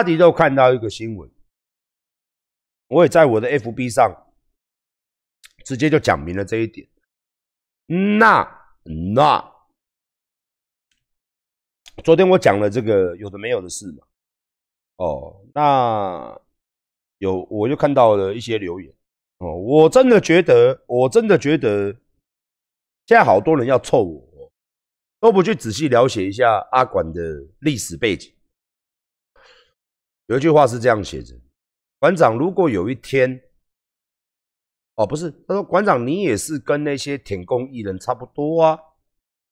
阿迪都看到一个新闻，我也在我的 FB 上直接就讲明了这一点。那那，昨天我讲了这个有的没有的事嘛。哦，那有我就看到了一些留言。哦，我真的觉得，我真的觉得，现在好多人要凑我，都不去仔细了解一下阿管的历史背景。有一句话是这样写着：馆长，如果有一天，哦，不是，他说馆长，你也是跟那些舔工艺人差不多啊？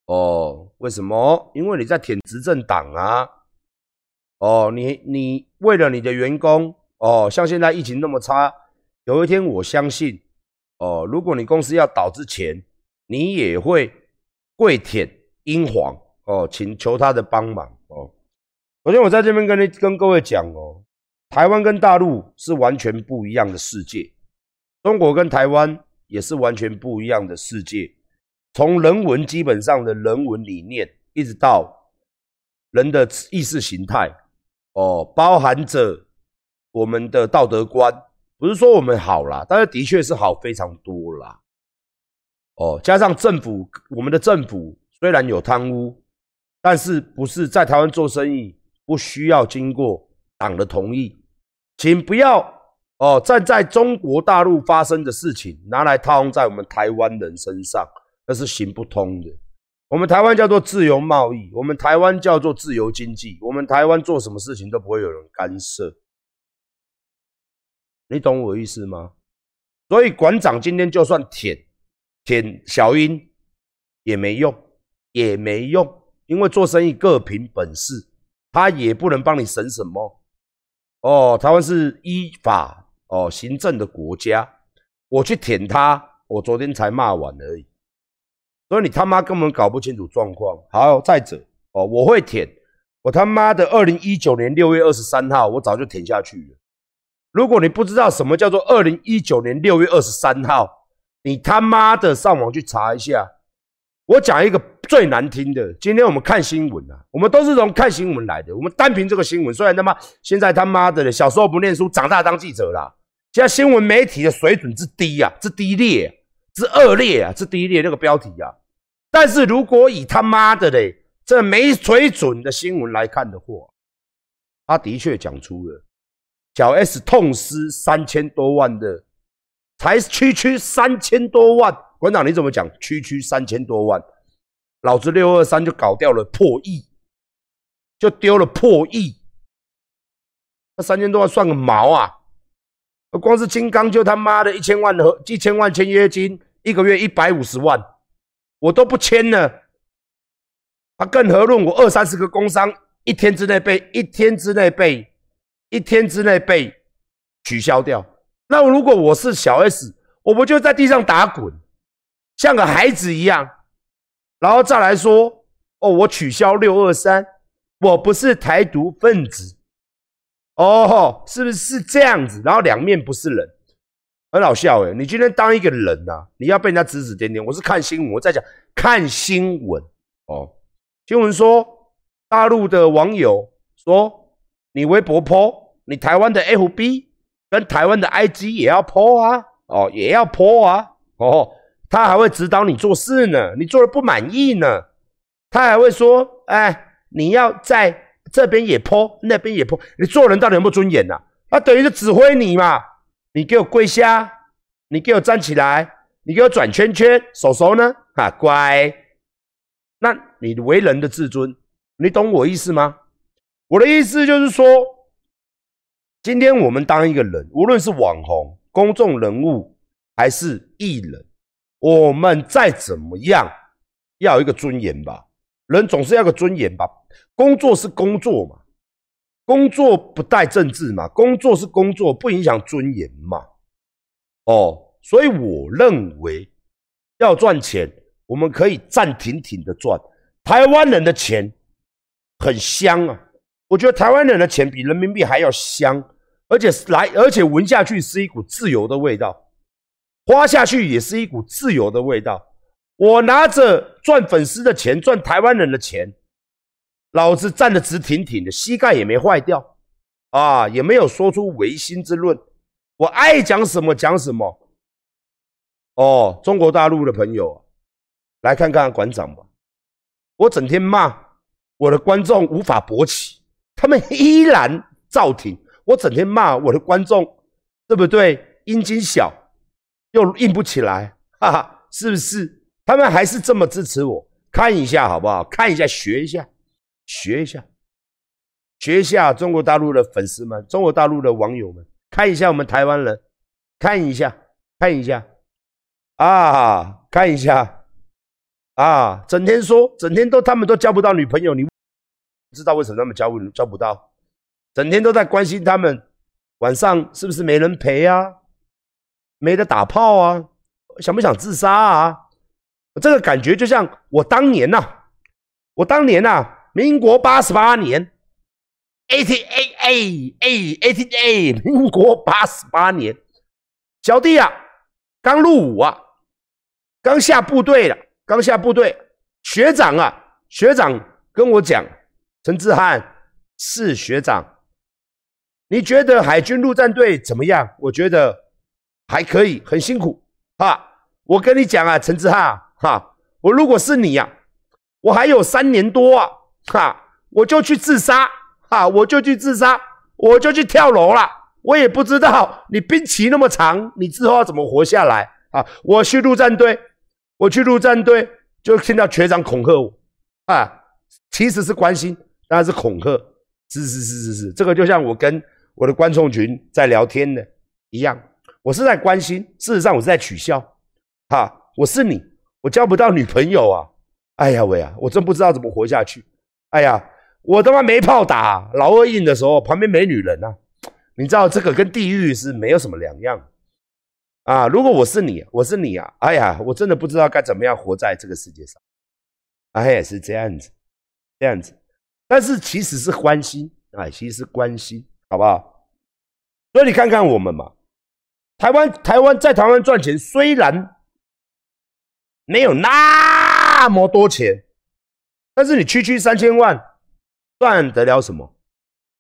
哦，为什么？因为你在舔执政党啊。哦，你你为了你的员工，哦，像现在疫情那么差。有一天，我相信，哦，如果你公司要倒之前，你也会跪舔英皇，哦，请求他的帮忙，哦。首先，我在这边跟你跟各位讲哦，台湾跟大陆是完全不一样的世界，中国跟台湾也是完全不一样的世界。从人文基本上的人文理念，一直到人的意识形态，哦，包含着我们的道德观。不是说我们好啦，但是的确是好非常多啦。哦，加上政府，我们的政府虽然有贪污，但是不是在台湾做生意不需要经过党的同意，请不要哦站在中国大陆发生的事情拿来套用在我们台湾人身上，那是行不通的。我们台湾叫做自由贸易，我们台湾叫做自由经济，我们台湾做什么事情都不会有人干涉。你懂我意思吗？所以馆长今天就算舔舔小英也没用，也没用，因为做生意各凭本事，他也不能帮你审什么。哦，台湾是依法哦行政的国家，我去舔他，我昨天才骂完而已。所以你他妈根本搞不清楚状况。好，再者哦，我会舔，我他妈的二零一九年六月二十三号，我早就舔下去了。如果你不知道什么叫做二零一九年六月二十三号，你他妈的上网去查一下。我讲一个最难听的，今天我们看新闻啊，我们都是从看新闻来的。我们单凭这个新闻，虽然他妈现在他妈的小时候不念书，长大当记者啦。现在新闻媒体的水准之低啊，之低劣，之恶劣啊，之低劣那个标题啊。但是如果以他妈的嘞这没水准的新闻来看的话，他的确讲出了。小 S 痛失三千多万的，才区区三千多万，馆长你怎么讲？区区三千多万，老子六二三就搞掉了破亿，就丢了破亿，那三千多万算个毛啊！光是金刚就他妈的一千万和一千万签约金，一个月一百五十万，我都不签了，啊，更何论我二三十个工商一天之内被一天之内被。一天之内被取消掉，那如果我是小 S，我不就在地上打滚，像个孩子一样，然后再来说，哦，我取消六二三，我不是台独分子，哦，是不是这样子？然后两面不是人，很好笑哎！你今天当一个人呐，你要被人家指指点点。我是看新闻，我在讲看新闻哦。新闻说，大陆的网友说。你微博破你台湾的 FB 跟台湾的 IG 也要破啊，哦，也要破啊，哦，他还会指导你做事呢，你做的不满意呢，他还会说，哎，你要在这边也 po，那边也 po，你做人到底有没有尊严呐？他等于是指挥你嘛，你给我跪下，你给我站起来，你给我转圈圈，手手呢？哈，乖，那你为人的自尊，你懂我意思吗？我的意思就是说，今天我们当一个人，无论是网红、公众人物还是艺人，我们再怎么样要一个尊严吧。人总是要个尊严吧。工作是工作嘛，工作不带政治嘛，工作是工作，不影响尊严嘛。哦，所以我认为要赚钱，我们可以暂停停的赚。台湾人的钱很香啊。我觉得台湾人的钱比人民币还要香，而且来，而且闻下去是一股自由的味道，花下去也是一股自由的味道。我拿着赚粉丝的钱，赚台湾人的钱，老子站得直挺挺的，膝盖也没坏掉。啊，也没有说出唯心之论。我爱讲什么讲什么。哦，中国大陆的朋友，来看看馆长吧。我整天骂我的观众无法勃起，他们依然照听。我整天骂我的观众，对不对？阴茎小又硬不起来，哈哈，是不是？他们还是这么支持我。看一下好不好？看一下，学一下，学一下，学一下中国大陆的粉丝们，中国大陆的网友们，看一下我们台湾人，看一下，看一下。啊，看一下，啊，整天说，整天都他们都交不到女朋友，你知道为什么他们交不交不到？整天都在关心他们晚上是不是没人陪啊，没得打炮啊，想不想自杀啊？这个感觉就像我当年呐，我当年呐，民国八十八年，eighty a a a eighty a，民国八十八年，小弟啊，刚入伍啊。刚下部队了，刚下部队，学长啊，学长跟我讲，陈志汉是学长，你觉得海军陆战队怎么样？我觉得还可以，很辛苦啊。我跟你讲啊，陈志汉哈，我如果是你呀，我还有三年多啊哈，我就去自杀哈，我就去自杀，我就去跳楼了。我也不知道你兵期那么长，你之后要怎么活下来啊？我去陆战队。我去陆战队，就听到学长恐吓我，啊，其实是关心，当然是恐吓，是是是是是，这个就像我跟我的观众群在聊天的一样，我是在关心，事实上我是在取笑，哈，我是你，我交不到女朋友啊，哎呀喂啊，我真不知道怎么活下去，哎呀，我他妈没炮打，老二硬的时候旁边没女人啊，你知道这个跟地狱是没有什么两样。啊！如果我是你，我是你啊！哎呀，我真的不知道该怎么样活在这个世界上。哎呀，是这样子，这样子。但是其实是关心，哎，其实是关心，好不好？所以你看看我们嘛，台湾，台湾在台湾赚钱，虽然没有那么多钱，但是你区区三千万，赚得了什么？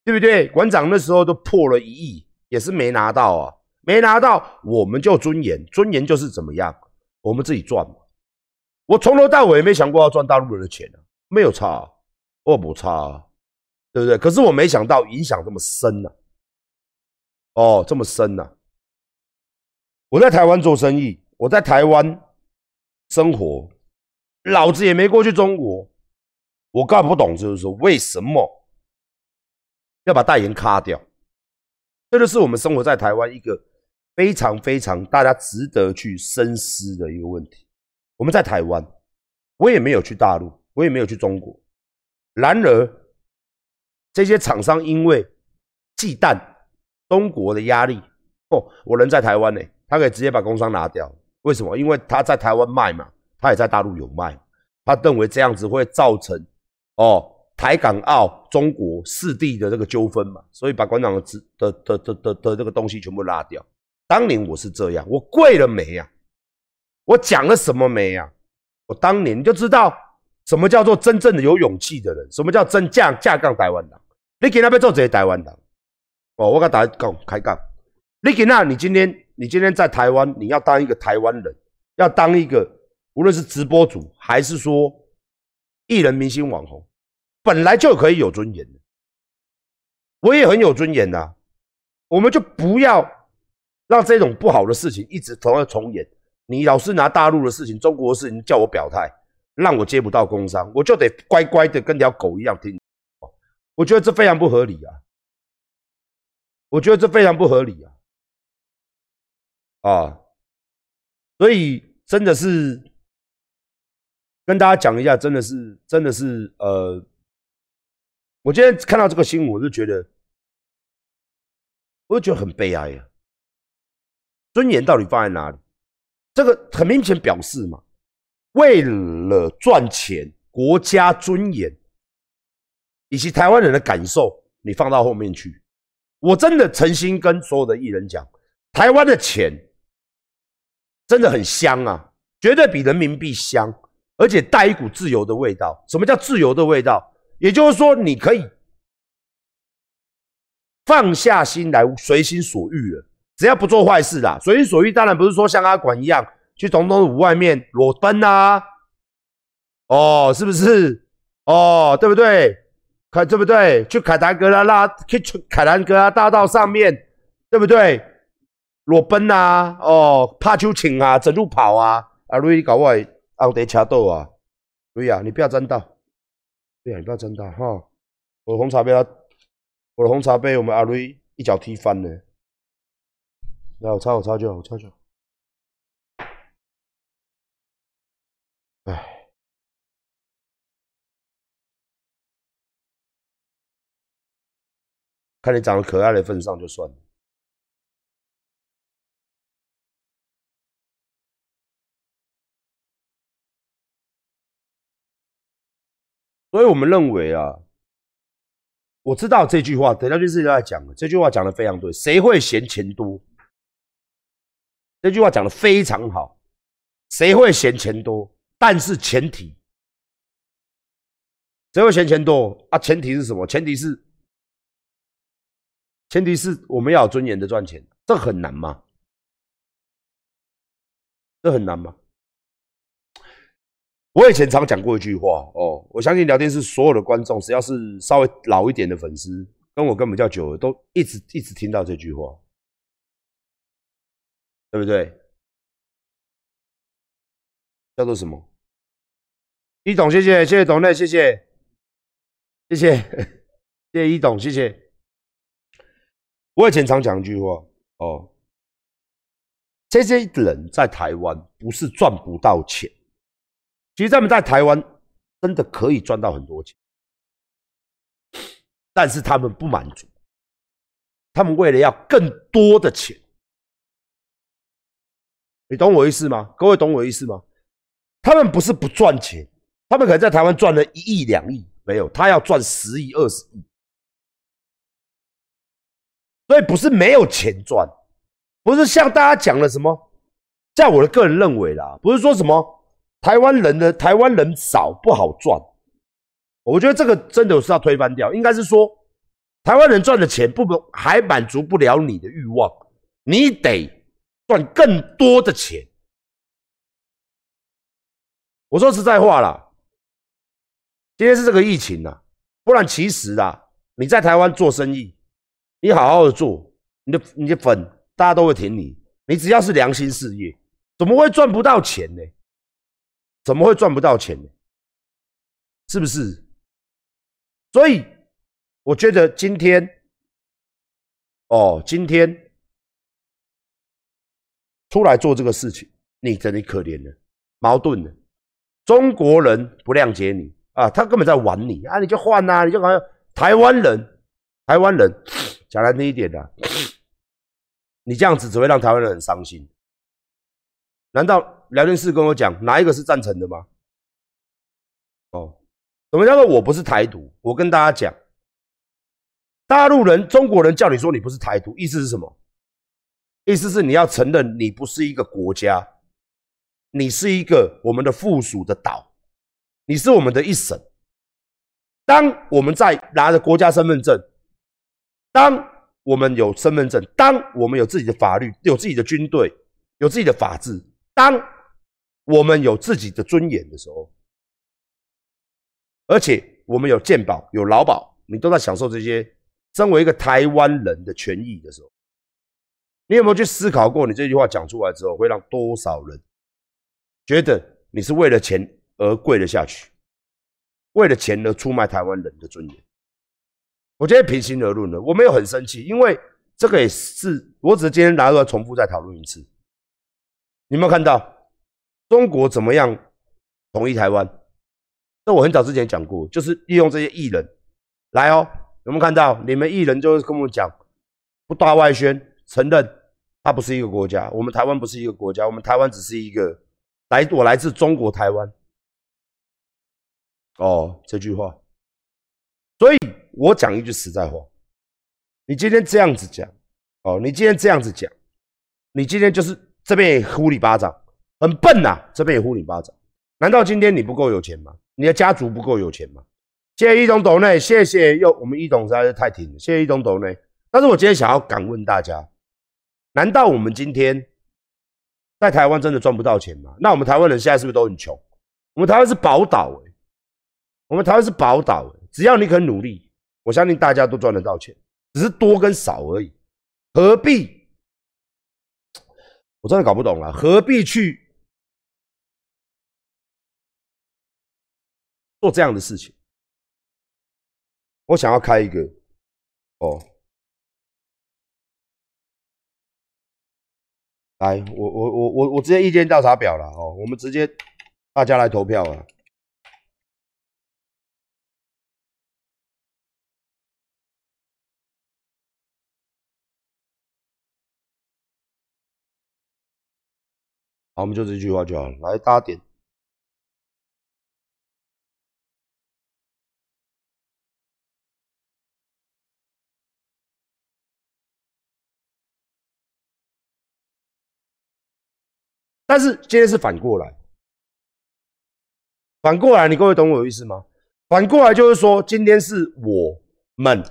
对不对？馆长那时候都破了一亿，也是没拿到啊。没拿到，我们就尊严，尊严就是怎么样，我们自己赚嘛。我从头到尾没想过要赚大陆人的钱啊，没有差，我不差，啊对不对？可是我没想到影响这么深呢。哦，这么深呢。我在台湾做生意，我在台湾生活，老子也没过去中国，我搞不懂，就是说为什么要把代言卡掉？这就是我们生活在台湾一个。非常非常，大家值得去深思的一个问题。我们在台湾，我也没有去大陆，我也没有去中国。然而，这些厂商因为忌惮中国的压力，哦，我人在台湾呢，他可以直接把工商拿掉。为什么？因为他在台湾卖嘛，他也在大陆有卖。他认为这样子会造成哦台港澳中国四地的这个纠纷嘛，所以把馆长的的的的的的这个东西全部拉掉。当年我是这样，我跪了没呀？我讲了什么没呀？我当年就知道什么叫做真正的有勇气的人，什么叫真架架杠台湾人。你给那边做这些台湾人，哦，我跟大家讲开杠。你给那，你今天你今天在台湾，你要当一个台湾人，要当一个无论是直播主还是说艺人、明星、网红，本来就可以有尊严的。我也很有尊严的，我们就不要。让这种不好的事情一直同样重演。你老是拿大陆的事情、中国的事情叫我表态，让我接不到工商，我就得乖乖的跟条狗一样听。我觉得这非常不合理啊！我觉得这非常不合理啊！啊，所以真的是跟大家讲一下，真的是，真的是，呃，我今天看到这个新闻，我就觉得，我就觉得很悲哀啊。尊严到底放在哪里？这个很明显表示嘛，为了赚钱，国家尊严以及台湾人的感受，你放到后面去。我真的诚心跟所有的艺人讲，台湾的钱真的很香啊，绝对比人民币香，而且带一股自由的味道。什么叫自由的味道？也就是说，你可以放下心来，随心所欲了。只要不做坏事啦，随心所欲当然不是说像阿管一样去总统府外面裸奔啊，哦，是不是？哦，对不对？凯对不对？去凯达格拉拉，去凯兰格拉大道上面，对不对？裸奔啊，哦，怕秋请啊，整路跑啊，阿瑞你搞我奥德恰豆啊，瑞啊，你不要沾到，对啊，你不要沾到哈，我的红茶杯他，我的红茶杯我们阿瑞一脚踢翻了。那我擦我擦就好，我擦就好。哎，看你长得可爱的份上就算了。所以我们认为啊，我知道这句话，等下就是在讲了。这句话讲的非常对，谁会嫌钱多？这句话讲的非常好，谁会嫌钱多？但是前提，谁会嫌钱多啊？前提是什么？前提是，前提是我们要有尊严的赚钱，这很难吗？这很难吗？我以前常讲过一句话哦，我相信聊天室所有的观众，只要是稍微老一点的粉丝，跟我根本叫久的，都一直一直听到这句话。对不对？叫做什么？一董，谢谢，谢谢董内，谢谢，谢谢，谢谢一董，谢谢。我以前常讲一句话哦，这些人在台湾不是赚不到钱，其实他们在台湾真的可以赚到很多钱，但是他们不满足，他们为了要更多的钱。你懂我意思吗？各位懂我意思吗？他们不是不赚钱，他们可能在台湾赚了一亿两亿，没有，他要赚十亿二十亿，所以不是没有钱赚，不是像大家讲的什么，在我的个人认为啦，不是说什么台湾人的台湾人少不好赚，我觉得这个真的是要推翻掉，应该是说台湾人赚的钱不还满足不了你的欲望，你得。赚更多的钱，我说实在话啦，今天是这个疫情呐，不然其实啊，你在台湾做生意，你好好的做，你的你的粉大家都会挺你，你只要是良心事业，怎么会赚不到钱呢？怎么会赚不到钱呢？是不是？所以我觉得今天，哦，今天。出来做这个事情，你真的可怜了，矛盾了。中国人不谅解你啊，他根本在玩你啊，你就换呐，你就好像台湾人，台湾人 讲难听一点的，你这样子只会让台湾人很伤心。难道聊天室跟我讲哪一个是赞成的吗？哦，什么叫做我不是台独？我跟大家讲，大陆人、中国人叫你说你不是台独，意思是什么？意思是你要承认你不是一个国家，你是一个我们的附属的岛，你是我们的一省。当我们在拿着国家身份证，当我们有身份证，当我们有自己的法律、有自己的军队、有自己的法治，当我们有自己的尊严的时候，而且我们有健保、有劳保，你都在享受这些身为一个台湾人的权益的时候。你有没有去思考过，你这句话讲出来之后，会让多少人觉得你是为了钱而跪了下去，为了钱而出卖台湾人的尊严？我觉得平心而论呢，我没有很生气，因为这个也是我只是今天拿出来重复再讨论一次。你有没有看到中国怎么样统一台湾？这我很早之前讲过，就是利用这些艺人来哦。有没有看到你们艺人就是跟我讲不大外宣，承认。它不是一个国家，我们台湾不是一个国家，我们台湾只是一个来，我来自中国台湾。哦，这句话，所以我讲一句实在话，你今天这样子讲，哦，你今天这样子讲，你今天就是这边也呼你巴掌，很笨呐，这边也呼你巴掌，难道今天你不够有钱吗？你的家族不够有钱吗？谢谢一董董内，谢谢又我们一董实在是太挺了，谢谢一董董内。但是我今天想要敢问大家，难道我们今天在台湾真的赚不到钱吗？那我们台湾人现在是不是都很穷？我们台湾是宝岛哎，我们台湾是宝岛，只要你肯努力，我相信大家都赚得到钱，只是多跟少而已。何必？我真的搞不懂了，何必去做这样的事情？我想要开一个哦。来，我我我我我直接意见调查表了哦，我们直接大家来投票啊。好，我们就这句话就好了。来，大家点。但是今天是反过来，反过来，你各位懂我的意思吗？反过来就是说，今天是我们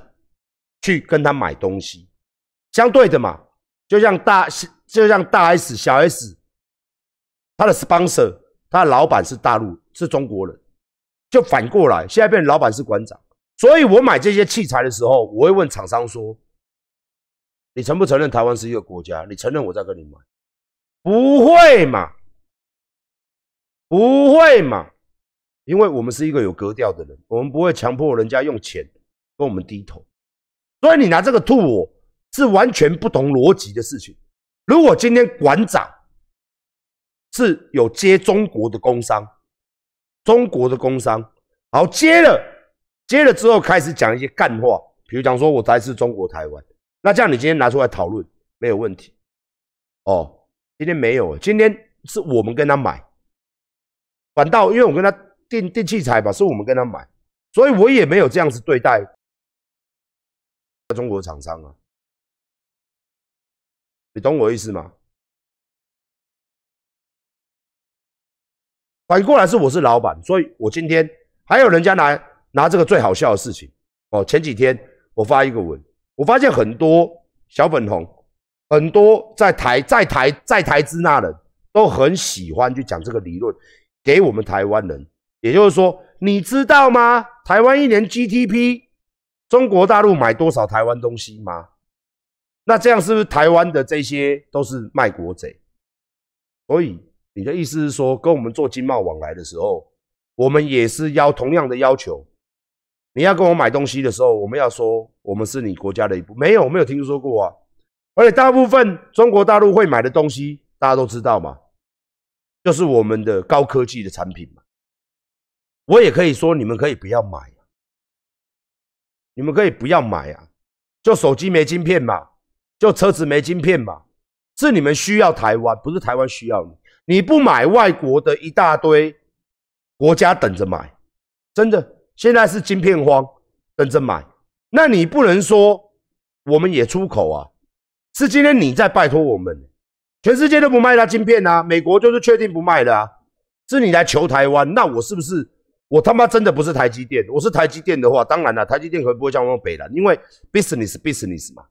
去跟他买东西，相对的嘛，就像大就像大 S 小 S，他的 sponsor，他的老板是大陆是中国人，就反过来，现在变成老板是馆长，所以我买这些器材的时候，我会问厂商说：“你承不承认台湾是一个国家？你承认我在跟你买？”不会嘛？不会嘛？因为我们是一个有格调的人，我们不会强迫人家用钱跟我们低头。所以你拿这个吐我是完全不同逻辑的事情。如果今天馆长是有接中国的工商，中国的工商，好接了，接了之后开始讲一些干话，比如讲说我来自中国台湾，那这样你今天拿出来讨论没有问题哦。今天没有，今天是我们跟他买，反倒因为我跟他订订器材吧，是我们跟他买，所以我也没有这样子对待中国厂商啊，你懂我意思吗？反过来是我是老板，所以我今天还有人家拿拿这个最好笑的事情哦。前几天我发一个文，我发现很多小粉红。很多在台在台在台支那人都很喜欢去讲这个理论给我们台湾人，也就是说，你知道吗？台湾一年 GDP，中国大陆买多少台湾东西吗？那这样是不是台湾的这些都是卖国贼？所以你的意思是说，跟我们做经贸往来的时候，我们也是要同样的要求。你要跟我买东西的时候，我们要说我们是你国家的一部没有，我没有听说过啊。而且大部分中国大陆会买的东西，大家都知道嘛，就是我们的高科技的产品嘛。我也可以说，你们可以不要买，你们可以不要买啊，就手机没晶片嘛，就车子没晶片嘛，是你们需要台湾，不是台湾需要你。你不买，外国的一大堆国家等着买，真的，现在是晶片荒，等着买。那你不能说我们也出口啊？是今天你在拜托我们，全世界都不卖他晶片啊，美国就是确定不卖的啊。是你来求台湾，那我是不是我他妈真的不是台积电？我是台积电的话，当然了，台积电可不会像我们北南，因为 business business 嘛。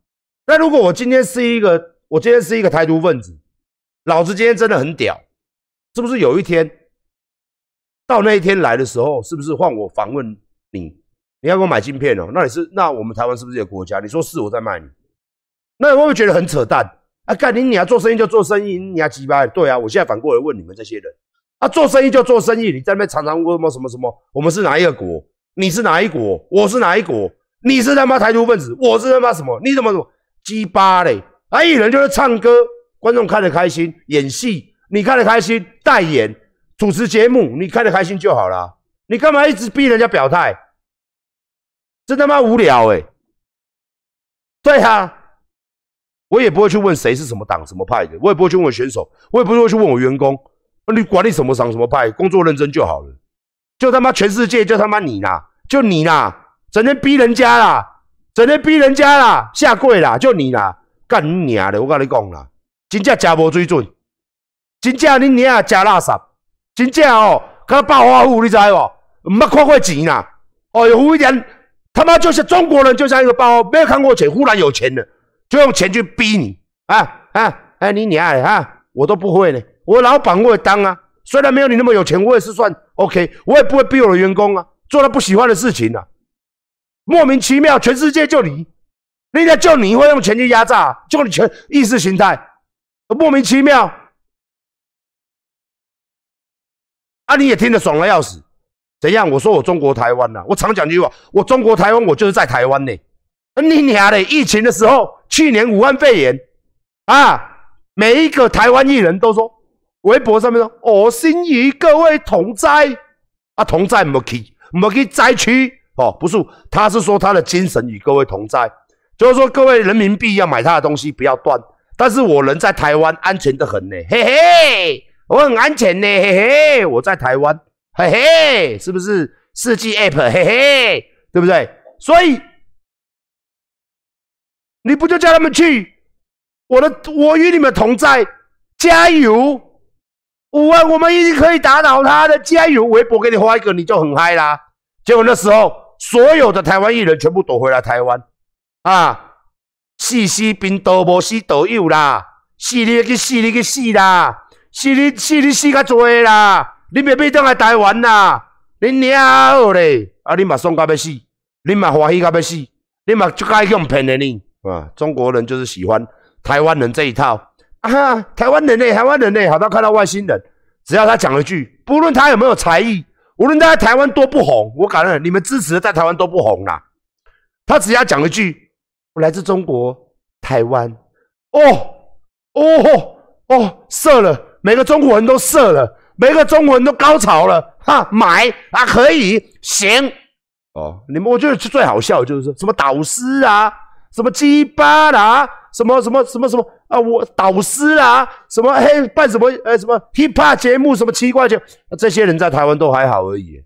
那如果我今天是一个，我今天是一个台独分子，老子今天真的很屌，是不是有一天到那一天来的时候，是不是换我访问你？你要给我买晶片哦？那你是那我们台湾是不是一个国家？你说是，我在卖你。那会不会觉得很扯淡啊？干你，你要做生意就做生意，你要鸡巴？对啊，我现在反过来问你们这些人啊，做生意就做生意，你在那边常常问什么什么什么？我们是哪一个国？你是哪一国？我是哪一国？你是他妈台独分子？我是他妈什么？你怎么怎么鸡巴嘞？啊，艺人就是唱歌，观众看得开心；演戏你看得开心，代言、主持节目你看得开心就好了。你干嘛一直逼人家表态？真他妈无聊哎！对啊。我也不会去问谁是什么党什么派的，我也不会去问选手，我也不会去问我员工。你管你什么党什么派，工作认真就好了。就他妈全世界就他妈你啦，就你啦，整天逼人家啦，整天逼人家啦，下跪啦，就你啦，干你娘的！我跟你讲啦，真正假无水准，真正你娘假垃圾，真正哦，跟暴发户你知无？唔捌看过钱啦，哦，有一点他妈就是中国人，就像一个包，没有看过钱，忽然有钱了，就用钱去逼你啊啊！哎，你你爱啊，我都不会呢。我老板我也当啊，虽然没有你那么有钱，我也是算 OK，我也不会逼我的员工啊，做他不喜欢的事情啊。莫名其妙，全世界就你，人家就你会用钱去压榨，就你全意识形态，莫名其妙。啊，你也听得爽了要死，怎样？我说我中国台湾呐，我常讲句话，我中国台湾，我就是在台湾呢。你娘的，疫情的时候，去年武汉肺炎啊，每一个台湾艺人都说，微博上面说，我心与各位同在。啊，同在莫去莫去灾区。哦，不是，他是说他的精神与各位同在，就是说各位人民币要买他的东西不要断，但是我人在台湾安全的很呢，嘿嘿。我很安全呢，嘿嘿，我在台湾，嘿嘿，是不是？四 G App，嘿嘿，对不对？所以你不就叫他们去？我的，我与你们同在，加油！五万，我们已经可以打倒他的，加油！微博给你发一个，你就很嗨啦。结果那时候，所有的台湾艺人全部躲回来台湾，啊，死死兵都无死都有啦，死你去死你去死啦！死你死你死较多啦！你别别倒来台湾啦！你鸟嘞！啊，你嘛爽到要死，你嘛欢喜到要死，你嘛就该用骗的你啊！中国人就是喜欢台湾人这一套啊！台湾人呢？台湾人呢？好到看到外星人，只要他讲一句，不论他有没有才艺，无论他在台湾多不红，我感恩你们支持的在台湾都不红啦。他只要讲一句，我来自中国台湾，哦哦哦，射了。每个中国人都射了，每个中国人都高潮了，哈，买啊，可以，行，哦，你们我觉得最好笑就是什么导师啊，什么鸡巴啦，什么什么什么什么啊，我导师啊，什么嘿办什么呃什么 hip hop 节目，什么奇怪节，这些人在台湾都还好而已，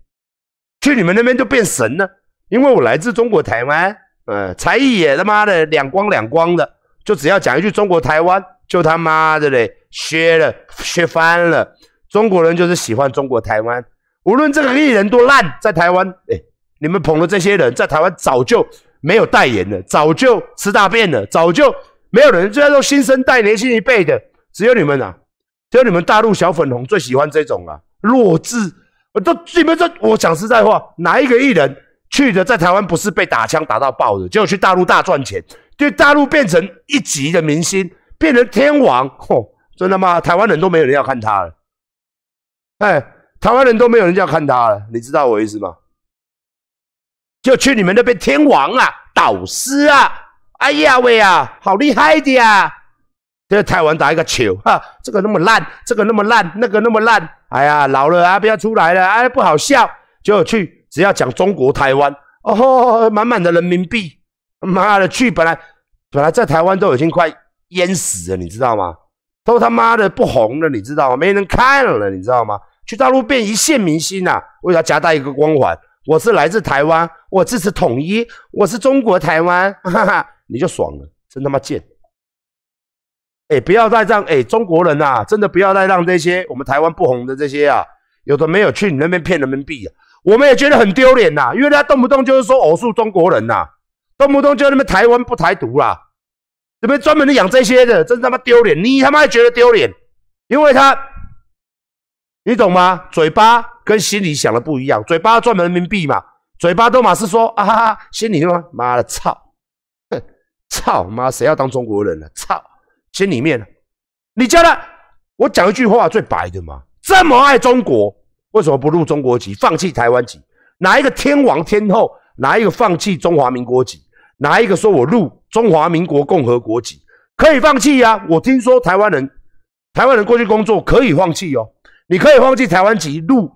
去你们那边就变神了，因为我来自中国台湾，嗯，才艺也他妈的两光两光的，就只要讲一句中国台湾。就他妈的嘞，削了，削翻了。中国人就是喜欢中国台湾，无论这个艺人多烂，在台湾，哎，你们捧的这些人，在台湾早就没有代言了，早就吃大便了，早就没有人。虽然说新生代、年轻一辈的，只有你们啊，只有你们大陆小粉红最喜欢这种啊，弱智。我都你们这，我讲实在话，哪一个艺人去的在台湾不是被打枪打到爆的，结果去大陆大赚钱，对大陆变成一级的明星。变成天王，吼，真的吗？台湾人都没有人要看他了，哎，台湾人都没有人要看他了，你知道我意思吗？就去你们那边天王啊，导师啊，哎呀喂啊，好厉害的呀！在台湾打一个球，哈，这个那么烂，这个那么烂，那个那么烂，哎呀，老了啊，不要出来了，哎，不好笑，就去，只要讲中国台湾，哦，满满的人民币，妈的，去本来本来在台湾都已经快。淹死了，你知道吗？都他妈的不红了，你知道吗？没人看了，你知道吗？去大陆变一线明星呐，为啥夹带一个光环？我是来自台湾，我支持统一，我是中国台湾，哈哈，你就爽了，真他妈贱！哎，不要再让哎中国人呐，真的不要再让这些我们台湾不红的这些啊，有的没有去你那边骗人民币啊，我们也觉得很丢脸呐，因为他动不动就是说偶数中国人呐，动不动就那么台湾不台独啦。这边专门的养这些的，真他妈丢脸！你他妈还觉得丢脸？因为他，你懂吗？嘴巴跟心里想的不一样。嘴巴赚人民币嘛，嘴巴都马是说啊哈哈，心里吗？妈的操，哼，操妈，谁要当中国人了？操，心里面，你叫他，我讲一句话最白的嘛，这么爱中国，为什么不入中国籍，放弃台湾籍？哪一个天王天后？哪一个放弃中华民国籍？哪一个说我入中华民国共和国籍可以放弃呀？我听说台湾人，台湾人过去工作可以放弃哦。你可以放弃台湾籍入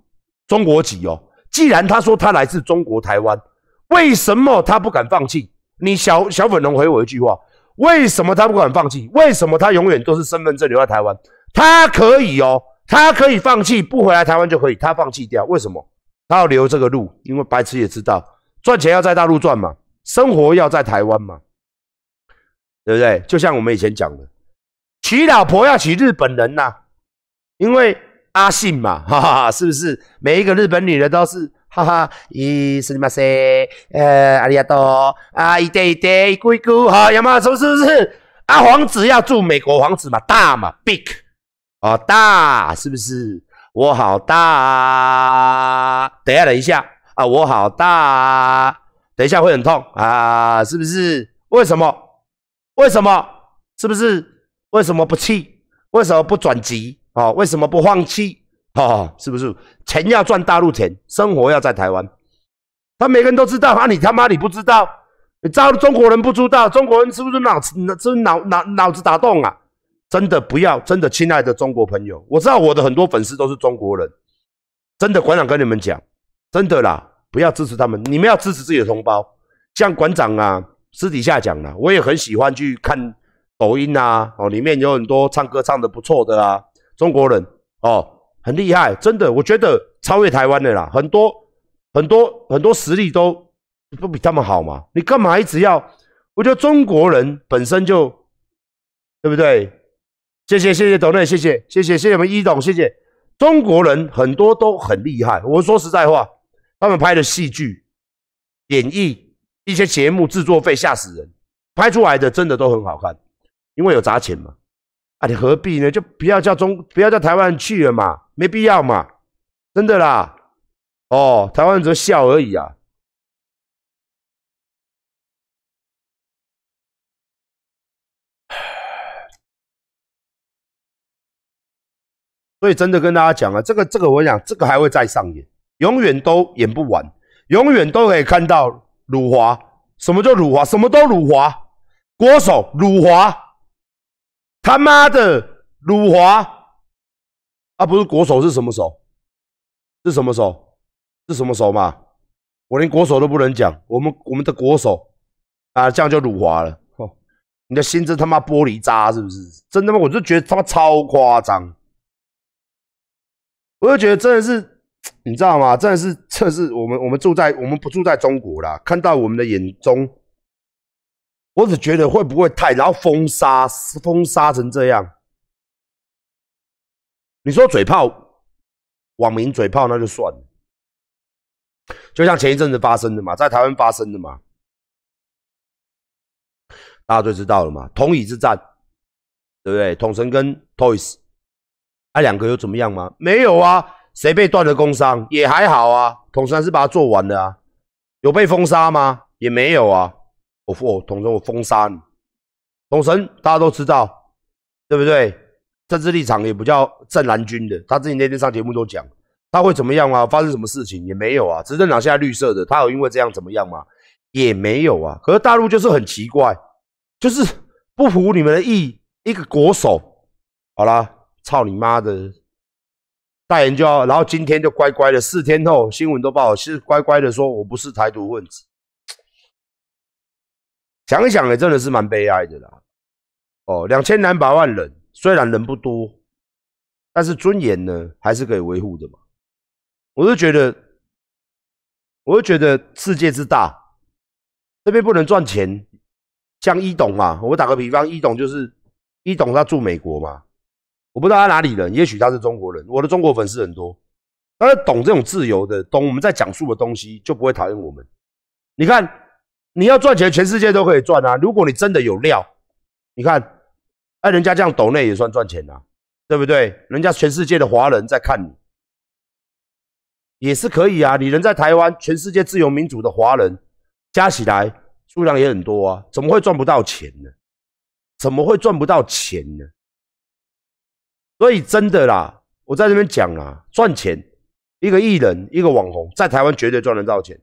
中国籍哦。既然他说他来自中国台湾，为什么他不敢放弃？你小小粉龙回我一句话：为什么他不敢放弃？为什么他永远都是身份证留在台湾？他可以哦，他可以放弃不回来台湾就可以，他放弃掉。为什么他要留这个路？因为白痴也知道赚钱要在大陆赚嘛。生活要在台湾嘛，对不对？就像我们以前讲的，娶老婆要娶日本人呐，因为阿信嘛，哈哈，是不是？每一个日本女的都是哈哈，伊是嘛塞，呃，阿里亚多啊，一对一对，一咕一咕，哈，有没有？是不是？是？啊，皇子要住美国，皇子嘛，大嘛，big，哦，大，是不是？我好大，等一下，等一下啊，我好大，等一下会很痛啊，是不是？为什么？为什么？是不是？为什么不气？为什么不转机？哦，为什么不放弃？哦，是不是？钱要赚大陆钱，生活要在台湾。他每个人都知道啊，你他妈你不知道？你知道中国人不知道？中国人是不是脑子是脑脑脑子打洞啊？真的不要，真的亲爱的中国朋友，我知道我的很多粉丝都是中国人，真的馆长跟你们讲，真的啦，不要支持他们，你们要支持自己的同胞。像馆长啊，私底下讲了，我也很喜欢去看抖音啊，哦，里面有很多唱歌唱的不错的啊，中国人哦。很厉害，真的，我觉得超越台湾的啦，很多很多很多实力都不比他们好嘛。你干嘛一直要？我觉得中国人本身就对不对？谢谢谢谢董内，谢谢谢谢谢谢我们一董，谢谢。中国人很多都很厉害，我说实在话，他们拍的戏剧、演绎一些节目制作费吓死人，拍出来的真的都很好看，因为有砸钱嘛。你何必呢？就不要叫中，不要叫台湾去了嘛。没必要嘛，真的啦，哦，台湾人只是笑而已啊。所以真的跟大家讲啊，这个这个我讲，这个还会再上演，永远都演不完，永远都可以看到辱华。什么叫辱华？什么都辱华，国手辱华，他妈的辱华。啊，不是国手是什么手？是什么手？是什么手嘛？我连国手都不能讲，我们我们的国手啊，这样就辱华了。哦，你的心真他妈玻璃渣是不是？真的吗？我就觉得他妈超夸张，我就觉得真的是，你知道吗？真的是，这是我们我们住在我们不住在中国啦，看到我们的眼中，我只觉得会不会太然后封杀封杀成这样？你说嘴炮，网民嘴炮那就算了，就像前一阵子发生的嘛，在台湾发生的嘛，大家都知道了嘛，同椅之战，对不对？统神跟 Toys，那两个有怎么样吗？没有啊，谁被断了工伤也还好啊，统神是把它做完了啊，有被封杀吗？也没有啊，我我统神我封杀你，统神大家都知道，对不对？政治立场也不叫正蓝军的，他自己那天上节目都讲，他会怎么样啊？发生什么事情也没有啊。执政党现在绿色的，他有因为这样怎么样吗？也没有啊。可是大陆就是很奇怪，就是不服你们的意，一个国手，好啦，操你妈的，代言就要，然后今天就乖乖的，四天后新闻都报，是乖乖的说我不是台独分子。想一想也真的是蛮悲哀的啦。哦，两千两百万人。虽然人不多，但是尊严呢还是可以维护的嘛。我就觉得，我就觉得世界之大，这边不能赚钱。像一董啊，我打个比方，一董就是一董，他住美国嘛，我不知道他哪里人，也许他是中国人。我的中国粉丝很多，但是懂这种自由的，懂我们在讲述的东西，就不会讨厌我们。你看，你要赚钱，全世界都可以赚啊。如果你真的有料，你看。那人家这样抖内也算赚钱啊，对不对？人家全世界的华人在看你，也是可以啊。你人在台湾，全世界自由民主的华人加起来数量也很多啊，怎么会赚不到钱呢？怎么会赚不到钱呢？所以真的啦，我在这边讲啊，赚钱，一个艺人，一个网红，在台湾绝对赚得到钱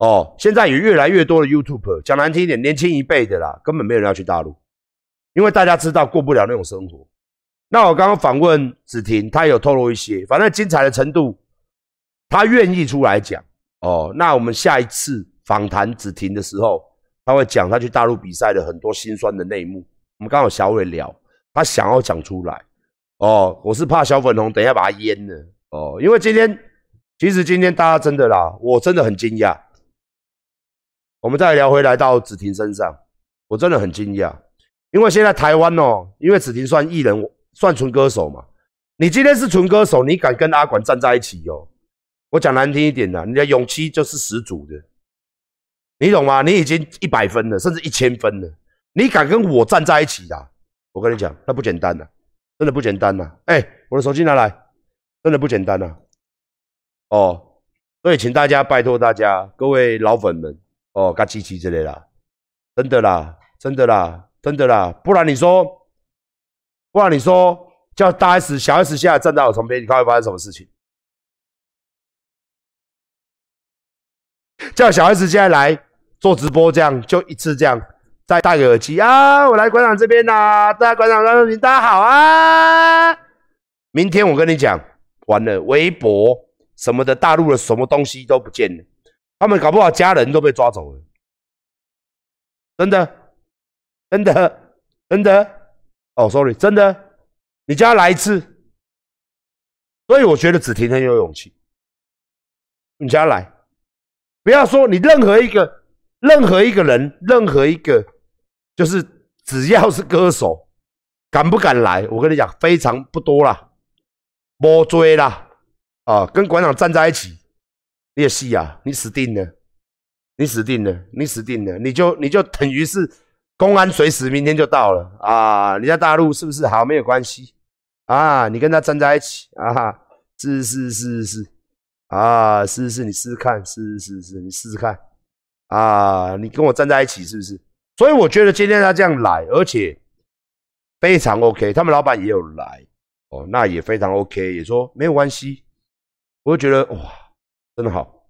哦。现在有越来越多的 YouTube，讲难听一点，年轻一辈的啦，根本没有人要去大陆。因为大家知道过不了那种生活，那我刚刚访问子婷，她有透露一些，反正精彩的程度，她愿意出来讲哦。那我们下一次访谈子婷的时候，他会讲他去大陆比赛的很多心酸的内幕。我们刚好小伟聊，他想要讲出来哦。我是怕小粉红等一下把他淹了哦，因为今天其实今天大家真的啦，我真的很惊讶。我们再聊回来到子婷身上，我真的很惊讶。因为现在台湾哦，因为子婷算艺人，算纯歌手嘛。你今天是纯歌手，你敢跟阿管站在一起哦？我讲难听一点的，你的勇气就是十足的，你懂吗？你已经一百分了，甚至一千分了，你敢跟我站在一起的？我跟你讲，那不简单呐，真的不简单呐！哎，我的手机拿来，真的不简单呐！哦，所以请大家拜托大家，各位老粉们，哦，嘎叽叽之类啦，真的啦，真的啦，真的啦，不然你说，不然你说叫大 S、小 S 现在站在我旁边，你看会发生什么事情？叫小 S 现在来做直播，这样就一次这样，再戴个耳机啊，我来馆长这边呐，大家馆长大家好啊！明天我跟你讲，完了，微博什么的，大陆的什么东西都不见了，他们搞不好家人都被抓走了，真的，真的，真的，哦，sorry，真的，你叫他来一次，所以我觉得子婷很有勇气，你叫他来。不要说你任何一个、任何一个人、任何一个，就是只要是歌手，敢不敢来？我跟你讲，非常不多啦，莫追啦。啊！跟馆长站在一起，你也戏啊，你死定了，你死定了，你死定了，你就你就等于是公安随时明天就到了啊！你在大陆是不是好？没有关系啊，你跟他站在一起啊，是是是是是。啊，是是你试试看，试试试试你试试看，啊，你跟我站在一起是不是？所以我觉得今天他这样来，而且非常 OK，他们老板也有来，哦，那也非常 OK，也说没有关系，我就觉得哇，真好，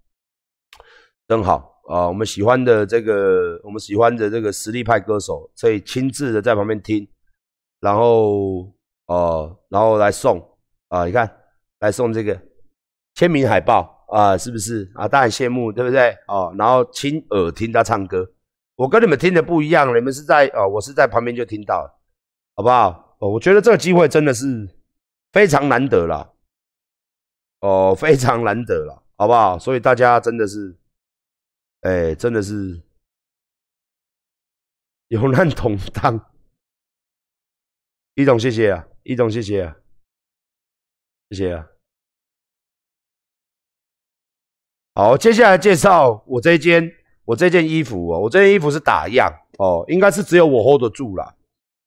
真好啊！我们喜欢的这个，我们喜欢的这个实力派歌手，可以亲自的在旁边听，然后哦，然后来送啊，你看，来送这个。签名海报啊，是不是啊？大家很羡慕，对不对？哦，然后亲耳听他唱歌，我跟你们听的不一样，你们是在哦，我是在旁边就听到，好不好？哦，我觉得这个机会真的是非常难得了，哦，非常难得了，好不好？所以大家真的是，哎，真的是 有难同当。一总谢谢啊，一总谢谢啊，谢谢啊。好，接下来介绍我这件我这件衣服哦，我这件衣服是打样哦，应该是只有我 hold 得住啦。